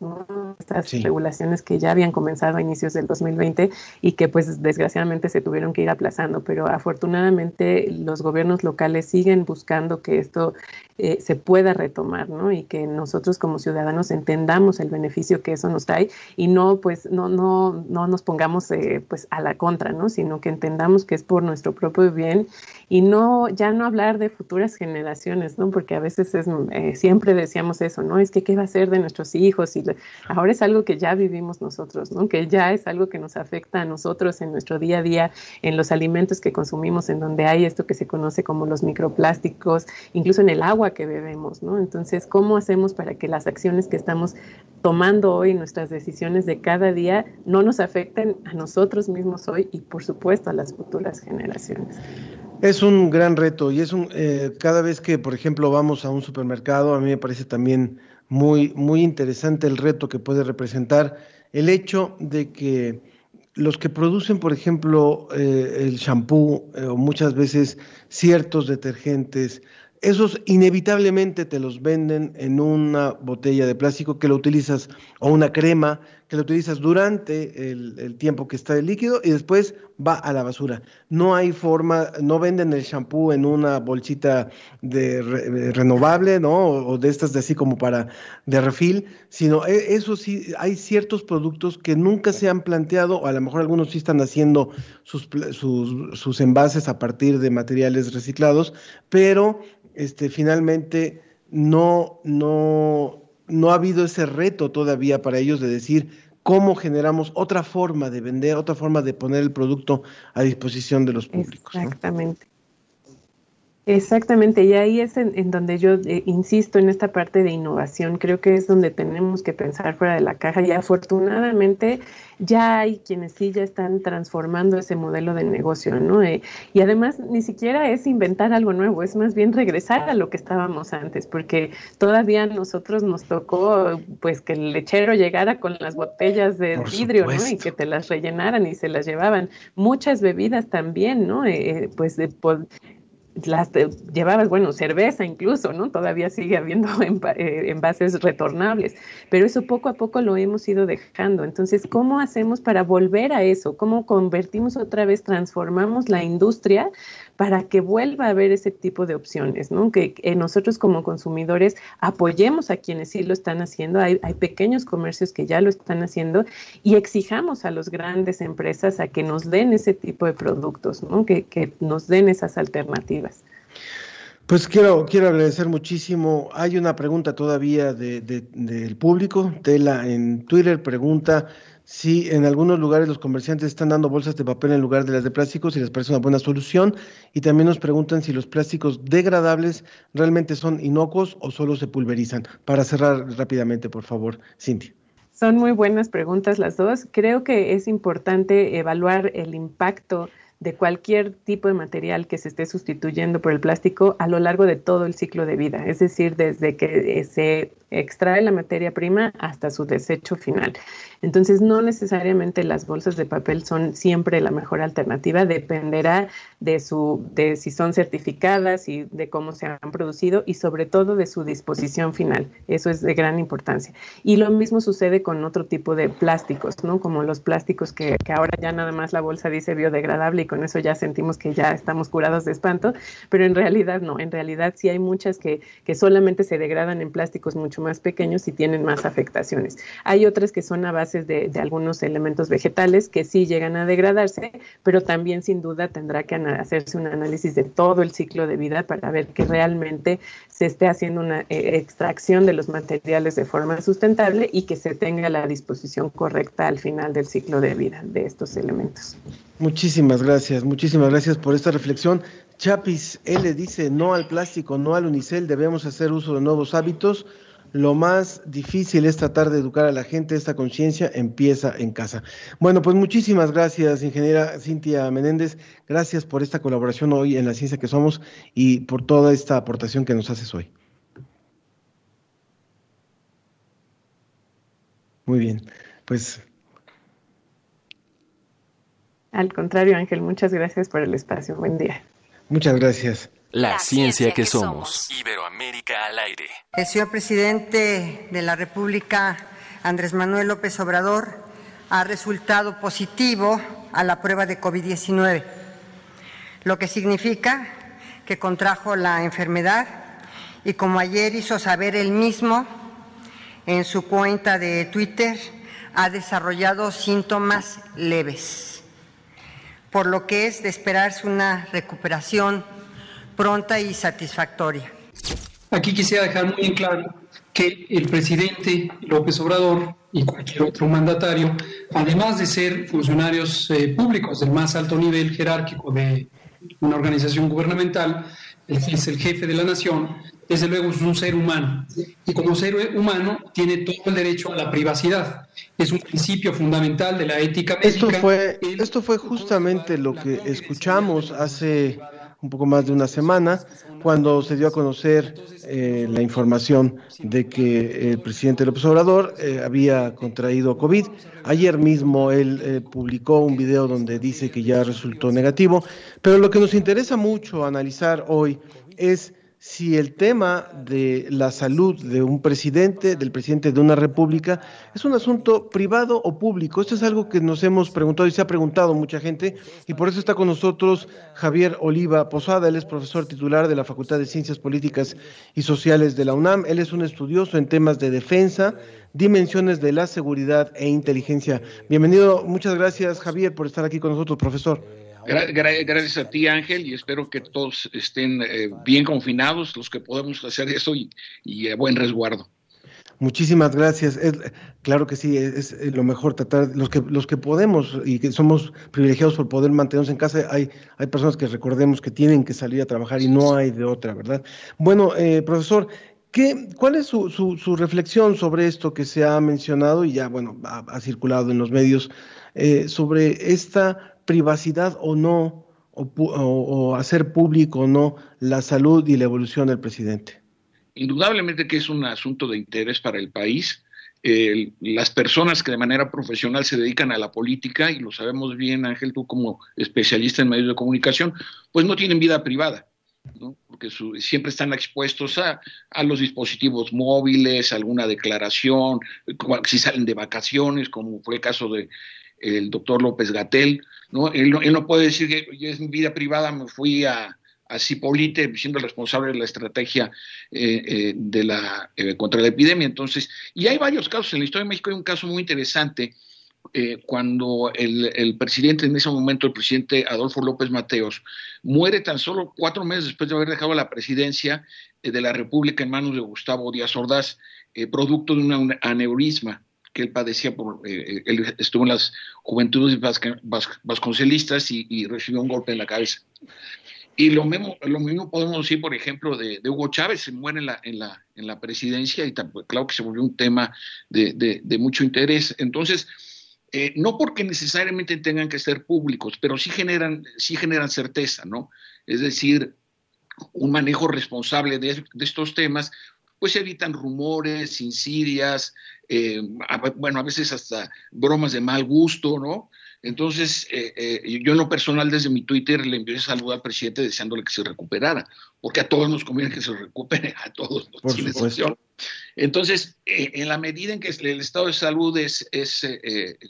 ¿no? estas sí. regulaciones que ya habían comenzado a inicios del 2020 y que pues desgraciadamente se tuvieron que ir aplazando, pero afortunadamente los gobiernos locales siguen buscando que esto eh, se pueda retomar, ¿no? Y que nosotros como ciudadanos entendamos el beneficio que eso nos trae y no pues no no no nos pongamos eh, pues a la contra, ¿no? Sino que entendamos que es por nuestro propio bien y no ya no hablar de futuras generaciones, ¿no? Porque a veces es, eh, siempre decíamos eso, ¿no? Es que qué va a ser de nuestros hijos y ahora es algo que ya vivimos nosotros, ¿no? Que ya es algo que nos afecta a nosotros en nuestro día a día, en los alimentos que consumimos, en donde hay esto que se conoce como los microplásticos, incluso en el agua que bebemos, ¿no? Entonces, ¿cómo hacemos para que las acciones que estamos tomando hoy, nuestras decisiones de cada día, no nos afecten a nosotros mismos hoy y, por supuesto, a las futuras generaciones? Es un gran reto y es un eh, cada vez que, por ejemplo, vamos a un supermercado, a mí me parece también muy muy interesante el reto que puede representar el hecho de que los que producen, por ejemplo, eh, el shampoo eh, o muchas veces ciertos detergentes, esos inevitablemente te los venden en una botella de plástico que lo utilizas o una crema que lo utilizas durante el, tiempo que está el líquido y después va a la basura. No hay forma, no venden el shampoo en una bolsita de, re, de renovable, ¿no? O, o, de estas de así como para de refil, sino e, eso sí, hay ciertos productos que nunca se han planteado, o a lo mejor algunos sí están haciendo sus, sus, sus envases a partir de materiales reciclados, pero este, finalmente no, no, no ha habido ese reto todavía para ellos de decir cómo generamos otra forma de vender, otra forma de poner el producto a disposición de los públicos. Exactamente. Exactamente, y ahí es en, donde yo eh, insisto en esta parte de innovación, creo que es donde tenemos que pensar fuera de la caja y afortunadamente ya hay quienes sí ya están transformando ese modelo de negocio, ¿no? Eh, y además ni siquiera es inventar algo nuevo, es más bien regresar a lo que estábamos antes, porque todavía a nosotros nos tocó pues que el lechero llegara con las botellas de vidrio, ¿no? Y que te las rellenaran y se las llevaban. Muchas bebidas también, ¿no? Eh, pues de, las llevabas, bueno, cerveza incluso, ¿no? Todavía sigue habiendo *laughs* eh, envases retornables, pero eso poco a poco lo hemos ido dejando. Entonces, ¿cómo hacemos para volver a eso? ¿Cómo convertimos otra vez, transformamos la industria para que vuelva a haber ese tipo de opciones, ¿no? Que, nosotros como consumidores apoyemos a quienes sí lo están haciendo, hay, pequeños comercios que ya lo están haciendo y exijamos a las grandes empresas a que nos den ese tipo de productos. Que, nos den esas alternativas. Pues quiero, quiero agradecer muchísimo. Hay una pregunta todavía del público. Tela en Twitter pregunta Sí, en algunos lugares los comerciantes están dando bolsas de papel en lugar de las de plásticos y les parece una buena solución. Y también nos preguntan si los plásticos degradables realmente son inocuos o solo se pulverizan. Para cerrar rápidamente, por favor, Cintia. Son muy buenas preguntas las dos. Creo que es importante evaluar el impacto de cualquier tipo de material que se esté sustituyendo por el plástico a lo largo de todo el ciclo de vida, es decir, desde que se extrae la materia prima hasta su desecho final. Entonces, no necesariamente las bolsas de papel son siempre la mejor alternativa, dependerá de su de si son certificadas y de cómo se han producido y sobre todo de su disposición final. Eso es de gran importancia. Y lo mismo sucede con otro tipo de plásticos, ¿no? Como los plásticos que, que ahora ya nada más la bolsa dice biodegradable y con eso ya sentimos que ya estamos curados de espanto, pero en realidad no, en realidad sí hay muchas que, que solamente se degradan en plásticos mucho más pequeños y tienen más afectaciones. Hay otras que son a base de, algunos elementos vegetales que sí llegan a degradarse, pero también sin duda tendrá que hacerse un análisis de todo el ciclo de vida para ver que realmente se esté haciendo una eh, extracción de los materiales de forma sustentable y que se tenga la disposición correcta al final del ciclo de vida de estos elementos. Muchísimas gracias, muchísimas gracias por esta reflexión. Chapis, él le dice no al plástico, no al unicel, debemos hacer uso de nuevos hábitos lo más difícil es tratar de educar a la gente, esta conciencia empieza en casa. Bueno, pues muchísimas gracias, ingeniera Cintia Menéndez, gracias por esta colaboración hoy en la ciencia que somos y por toda esta aportación que nos haces hoy. Muy bien, pues... Al contrario, Ángel, muchas gracias por el espacio. Buen día. Muchas gracias. La, ciencia, que, somos. Iberoamérica al aire. El señor presidente de la República, Andrés Manuel López Obrador, ha resultado positivo a la prueba de COVID-19, lo que significa que contrajo la enfermedad y como ayer hizo saber él mismo en su cuenta de Twitter, ha desarrollado síntomas leves, por lo que es de esperarse una recuperación pronta y satisfactoria. Aquí quisiera dejar muy en claro que el presidente López Obrador y cualquier otro mandatario, además de ser funcionarios eh, públicos del más alto nivel jerárquico de una organización gubernamental, es el jefe de la nación, desde luego es un ser humano. Y como ser humano tiene todo el derecho a la privacidad. Es un principio fundamental de la ética médica. Esto fue, esto fue justamente lo que escuchamos hace un poco más de una semana, cuando se dio a conocer eh, la información de que el presidente López Obrador eh, había contraído COVID. Ayer mismo él eh, publicó un video donde dice que ya resultó negativo, pero lo que nos interesa mucho analizar hoy es si el tema de la salud de un presidente, del presidente de una república, es un asunto privado o público. Esto es algo que nos hemos preguntado y se ha preguntado mucha gente, y por eso está con nosotros Javier Oliva Posada, él es profesor titular de la Facultad de Ciencias Políticas y Sociales de la UNAM, él es un estudioso en temas de defensa, dimensiones de la seguridad e inteligencia. Bienvenido, muchas gracias Javier por estar aquí con nosotros, profesor gracias a ti, Ángel, y espero que todos estén eh, bien confinados, los que podemos hacer eso y, a buen resguardo. Muchísimas gracias. claro que sí, es, lo mejor tratar, los que, los que podemos y que somos privilegiados por poder mantenernos en casa, hay, hay personas que recordemos que tienen que salir a trabajar y no hay de otra, ¿verdad? Bueno, eh, profesor, ¿qué, ¿cuál es su, su, reflexión sobre esto que se ha mencionado y ya, bueno, ha, circulado en los medios, eh, sobre esta privacidad o no, o, o hacer público o no la salud y la evolución del presidente? indudablemente que es un asunto de interés para el país. las personas que de manera profesional se dedican a la política, y lo sabemos bien, Ángel, tú como especialista en medios de comunicación, pues no tienen vida privada. ¿no? porque siempre están expuestos a, a, los dispositivos móviles, alguna declaración, si salen de vacaciones, como fue el caso de el doctor López Gatel, ¿no? Él, él no puede decir que yo en vida privada me fui a, Cipolite siendo responsable de la estrategia eh, eh, de la, eh, contra la epidemia. Entonces, y hay varios casos. En la historia de México hay un caso muy interesante cuando el, presidente, en ese momento, el presidente Adolfo López Mateos, muere tan solo cuatro meses después de haber dejado la presidencia de la República en manos de Gustavo Díaz Ordaz, producto de un aneurisma que él padecía por, él estuvo en las juventudes vasconcelistas y, y recibió un golpe en la cabeza. Y lo mismo, lo mismo podemos decir, por ejemplo, de, Hugo Chávez, se muere en la, en la, en la presidencia y claro que se volvió un tema de, de, mucho interés. Entonces, eh, no porque necesariamente tengan que ser públicos, pero sí generan, sí generan certeza, ¿no? Es decir, un manejo responsable de, estos temas, pues evitan rumores, insidias, eh, bueno, a veces hasta bromas de mal gusto, ¿no? Entonces, eh, eh, yo en lo personal desde mi Twitter le envié saludo al presidente deseándole que se recuperara, porque a todos nos conviene que se recupere, a todos. Por supuesto. Entonces, eh, en la medida en que el estado de salud es, es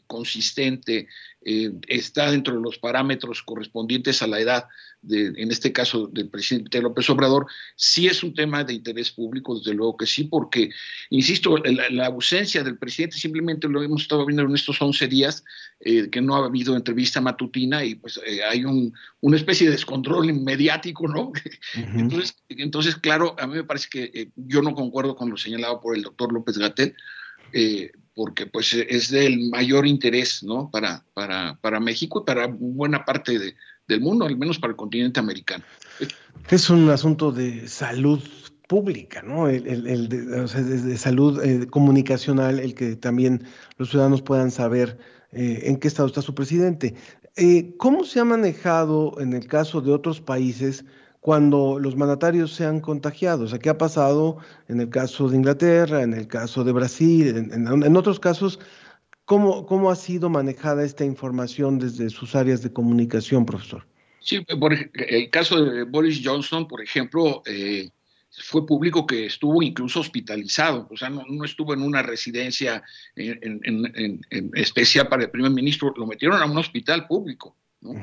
consistente, está dentro de los parámetros correspondientes a la edad, en este caso del presidente López Obrador, sí es un tema de interés público, desde luego que sí, porque, insisto, la, ausencia del presidente simplemente lo hemos estado viendo en estos 11 días, eh, que no ha habido entrevista matutina y pues eh, hay un, una especie de descontrol mediático, ¿no? *laughs* entonces, entonces, claro, a mí me parece que eh, yo no concuerdo con lo señalado por el doctor López Gatel, porque pues es del mayor interés, ¿no? Para, para, para México y para buena parte de, del mundo, al menos para el continente americano. Es un asunto de salud pública, ¿no? El, de, salud eh, comunicacional, el que también los ciudadanos puedan saber eh, en qué estado está su presidente. Eh, ¿Cómo se ha manejado en el caso de otros países cuando los mandatarios se han contagiado? O sea, ¿qué ha pasado en el caso de Inglaterra, en el caso de Brasil, en otros casos ¿Cómo, ¿Cómo ha sido manejada esta información desde sus áreas de comunicación, profesor? Sí, por el caso de Boris Johnson, por ejemplo, eh, fue público que estuvo incluso hospitalizado, o sea, no, estuvo en una residencia en, especial para el primer ministro, lo metieron a un hospital público. ¿no?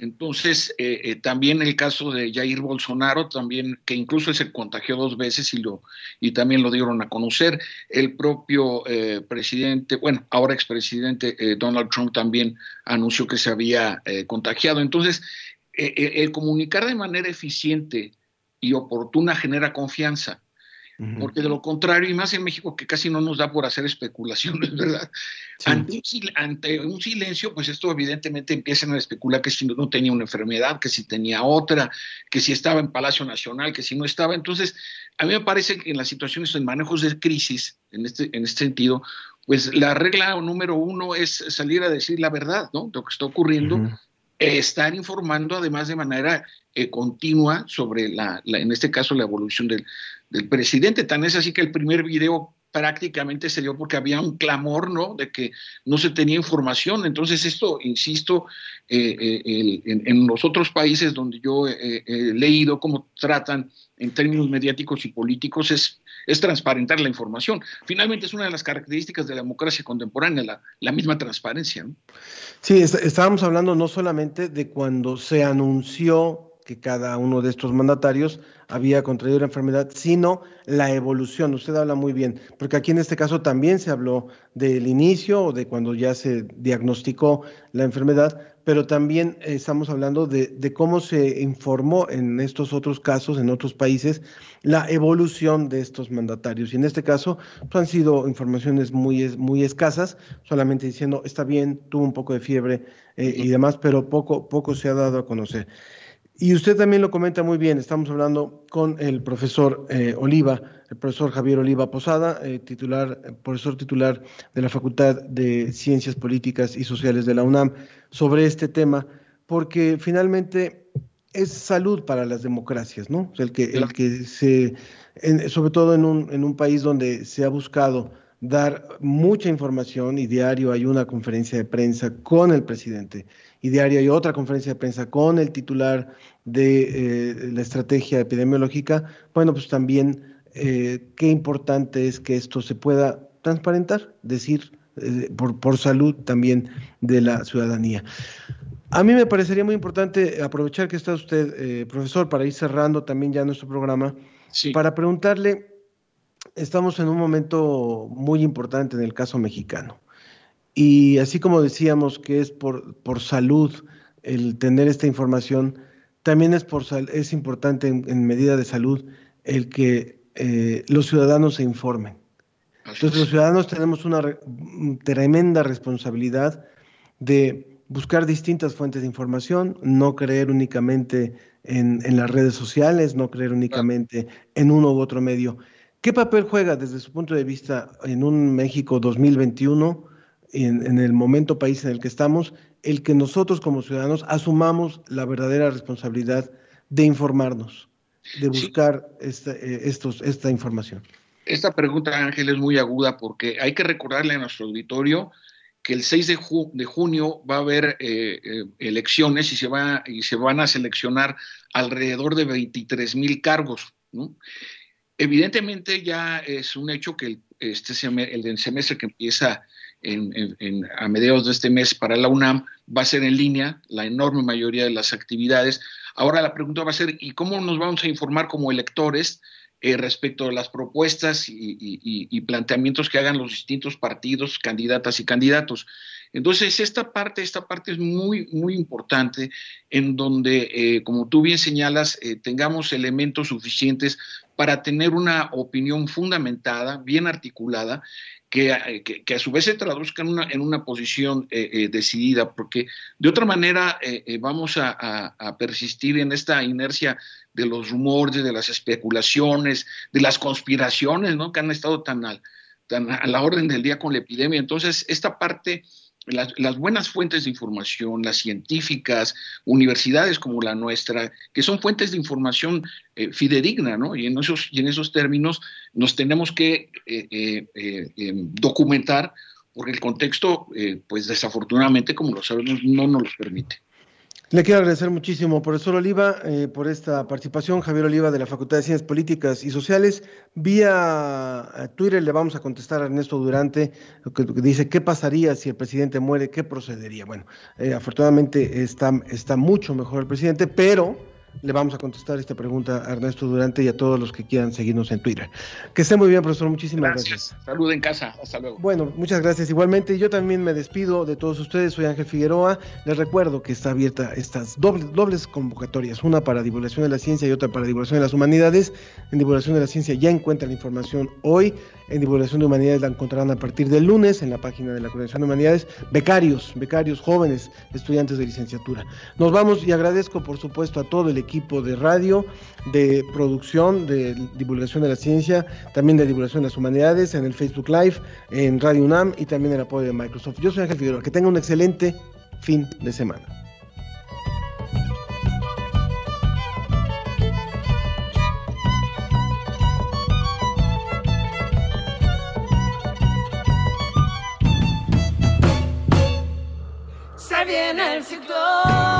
Entonces, eh, eh, también el caso de Jair Bolsonaro, también que incluso se contagió dos veces y, lo, y también lo dieron a conocer. El propio eh, presidente, bueno, ahora expresidente Donald Trump también anunció que se había contagiado. Entonces, el comunicar de manera eficiente y oportuna genera confianza porque de lo contrario, y más en México que casi no nos da por hacer especulaciones, *laughs* ¿verdad? Ante, un, silencio, pues esto evidentemente empiezan a especular que si no tenía una enfermedad, que si tenía otra, que si estaba en Palacio Nacional, que si no estaba. Entonces, a mí me parece que en las situaciones en manejos de crisis, en este, en este sentido, pues la regla número uno es salir a decir la verdad, ¿no? Lo que está ocurriendo. estar informando además de manera eh, continua sobre la, en este caso la evolución del, del presidente. Tan es así que el primer video prácticamente se dio porque había un clamor, ¿no? De que no se tenía información. Entonces esto, insisto, eh, eh, en, los otros países donde yo he leído cómo tratan en términos mediáticos y políticos es, es transparentar la información. Finalmente es una de las características de la democracia contemporánea, la, la misma transparencia. ¿no? Sí, estábamos hablando no solamente de cuando se anunció que cada uno de estos mandatarios había contraído la enfermedad, sino la evolución. Usted habla muy bien, porque aquí en este caso también se habló del inicio o de cuando ya se diagnosticó la enfermedad, pero también estamos hablando de, cómo se informó en estos otros casos, en otros países, la evolución de estos mandatarios. Y en este caso pues, han sido informaciones muy, muy escasas, solamente diciendo, está bien, tuvo un poco de fiebre eh, y demás, pero poco, poco se ha dado a conocer. Y usted también lo comenta muy bien, estamos hablando con el profesor eh, Oliva, el profesor Javier Oliva Posada, eh, titular, profesor titular de la Facultad de Ciencias Políticas y Sociales de la UNAM, sobre este tema, porque finalmente es salud para las democracias, ¿no? el que, el que se, sobre todo en un, en un país donde se ha buscado dar mucha información y diario hay una conferencia de prensa con el presidente y diario hay otra conferencia de prensa con el titular de eh, la estrategia epidemiológica, bueno, pues también eh, qué importante es que esto se pueda transparentar, decir, eh, por, por salud también de la ciudadanía. A mí me parecería muy importante aprovechar que está usted, profesor, para ir cerrando también ya nuestro programa, para preguntarle, estamos en un momento muy importante en el caso mexicano. Y así como decíamos que es por, por salud el tener esta información, también es, por, es importante en, medida de salud el que eh, los ciudadanos se informen. Entonces los ciudadanos tenemos una tremenda responsabilidad de buscar distintas fuentes de información, no creer únicamente en, en, las redes sociales, no creer únicamente en uno u otro medio. ¿Qué papel juega desde su punto de vista en un México 2021, en, en el momento país en el que estamos, el que nosotros como ciudadanos asumamos la verdadera responsabilidad de informarnos, de buscar esta, eh, estos, esta información. Esta pregunta, Ángel, es muy aguda porque hay que recordarle a nuestro auditorio que el 6 de, de junio va a haber eh, eh, elecciones y se, va, y se van a seleccionar alrededor de 23 mil cargos. Evidentemente ya es un hecho que el, este, el semestre que empieza a mediados de este mes para la UNAM va a ser en línea, la enorme mayoría de las actividades. Ahora la pregunta va a ser, ¿y cómo nos vamos a informar como electores eh, respecto a las propuestas y, planteamientos que hagan los distintos partidos, candidatas y candidatos? Entonces, esta parte, esta parte es muy, muy importante en donde, eh, como tú bien señalas, eh, tengamos elementos suficientes para tener una opinión fundamentada, bien articulada, eh, que, a su vez se traduzca en una, en una posición eh, eh, decidida, porque de otra manera vamos a, persistir en esta inercia de los rumores, de las especulaciones, de las conspiraciones, ¿no? que han estado tan, tan a la orden del día con la epidemia. Entonces, esta parte las, buenas fuentes de información, las científicas, universidades como la nuestra, que son fuentes de información eh, fidedigna, ¿no? Y en, esos, y en esos términos nos tenemos que eh, eh, em, documentar porque el contexto, pues desafortunadamente, como lo sabemos, no nos lo permite. Le quiero agradecer muchísimo, profesor Oliva, eh, por esta participación. Javier Oliva de la Facultad de Ciencias Políticas y Sociales. Vía eh, Twitter le vamos a contestar a Ernesto Durante, que, dice, ¿qué pasaría si el presidente muere? ¿Qué procedería? Bueno, eh, afortunadamente está mucho mejor el presidente, pero le vamos a contestar esta pregunta a Ernesto Durante y a todos los que quieran seguirnos en Twitter. Que esté muy bien, profesor. Muchísimas gracias. gracias. Salud en casa. Hasta luego. Bueno, muchas gracias. Igualmente, yo también me despido de todos ustedes. Soy Ángel Figueroa. Les recuerdo que está abierta estas dobles, dobles convocatorias, una para divulgación de la ciencia y otra para divulgación de las humanidades. En divulgación de la ciencia ya encuentran la información hoy. En divulgación de humanidades la encontrarán a partir del lunes en la página de la Coordinación de Humanidades. Becarios, becarios jóvenes, estudiantes de licenciatura. Nos vamos y agradezco, por supuesto, a todo el equipo de radio, de producción, de divulgación de la ciencia, también de divulgación de las humanidades, en el Facebook Live, en Radio UNAM y también el apoyo de Microsoft. Yo soy Ángel Figueroa, que tenga un excelente fin de semana. Se viene el Precipitación,